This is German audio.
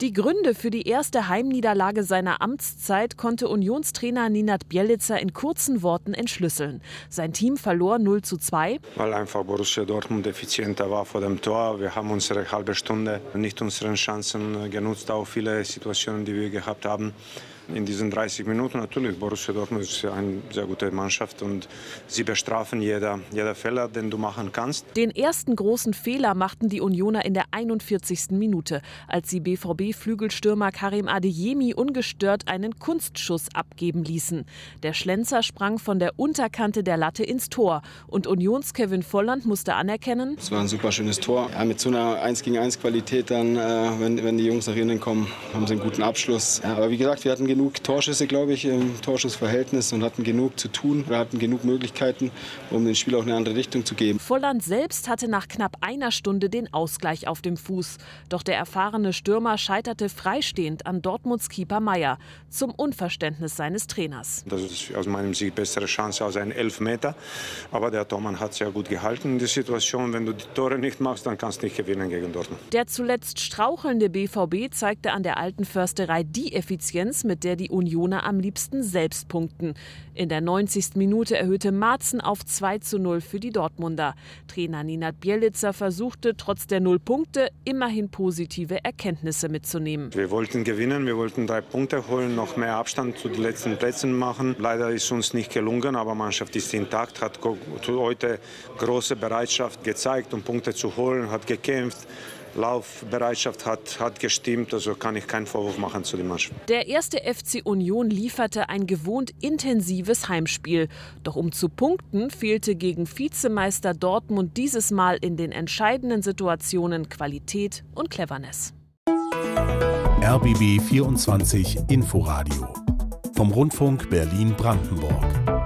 Die Gründe für die erste Heimniederlage seiner Amtszeit konnte Unionstrainer Ninat Bielica in kurzen Worten entschlüsseln. Sein Team verlor 0 zu 2. Weil einfach Borussia Dortmund effizienter war vor dem Tor. Wir haben unsere halbe Stunde nicht unseren Chancen genutzt, auch viele Situationen, die wir gehabt haben in diesen 30 Minuten. Natürlich, Borussia Dortmund ist eine sehr gute Mannschaft und sie bestrafen jeder, jeder Fehler, den du machen kannst. Den ersten großen Fehler machten die Unioner in der 41. Minute, als sie BVB-Flügelstürmer Karim Adeyemi ungestört einen Kunstschuss abgeben ließen. Der Schlenzer sprang von der Unterkante der Latte ins Tor und Unions Kevin Volland musste anerkennen. Es war ein super schönes Tor. Ja, mit so einer 1 gegen 1 Qualität dann, äh, wenn, wenn die Jungs nach innen kommen, haben sie einen guten Abschluss. Ja, aber wie gesagt, wir hatten genug Torschüsse, glaube ich, im Torschussverhältnis und hatten genug zu tun. Wir hatten genug Möglichkeiten, um dem Spiel auch eine andere Richtung zu geben. Volland selbst hatte nach knapp einer Stunde den Ausgleich auf dem Fuß. Doch der erfahrene Stürmer scheiterte freistehend an Dortmunds Keeper Meier zum Unverständnis seines Trainers. Das ist aus meinem Sicht bessere Chance als ein Elfmeter. Aber der Tormann hat sehr gut gehalten in der Situation. Wenn du die Tore nicht machst, dann kannst du nicht gewinnen gegen Dortmund. Der zuletzt strauchelnde BVB zeigte an der alten Försterei die Effizienz, mit der die Unioner am liebsten selbst punkten. In der 90. Minute erhöhte Marzen auf 2 zu 0 für die Dortmunder. Trainer Ninat Bielica versuchte trotz der Null Punkte immerhin positive Erkenntnisse mitzunehmen. Wir wollten gewinnen, wir wollten drei Punkte holen, noch mehr Abstand zu den letzten Plätzen machen. Leider ist uns nicht gelungen, aber die Mannschaft ist intakt, hat heute große Bereitschaft gezeigt, um Punkte zu holen, hat gekämpft. Laufbereitschaft hat, hat gestimmt, also kann ich keinen Vorwurf machen zu dem Match. Der erste FC Union lieferte ein gewohnt intensives Heimspiel. Doch um zu punkten, fehlte gegen Vizemeister Dortmund dieses Mal in den entscheidenden Situationen Qualität und Cleverness. RBB 24 Inforadio vom Rundfunk Berlin-Brandenburg.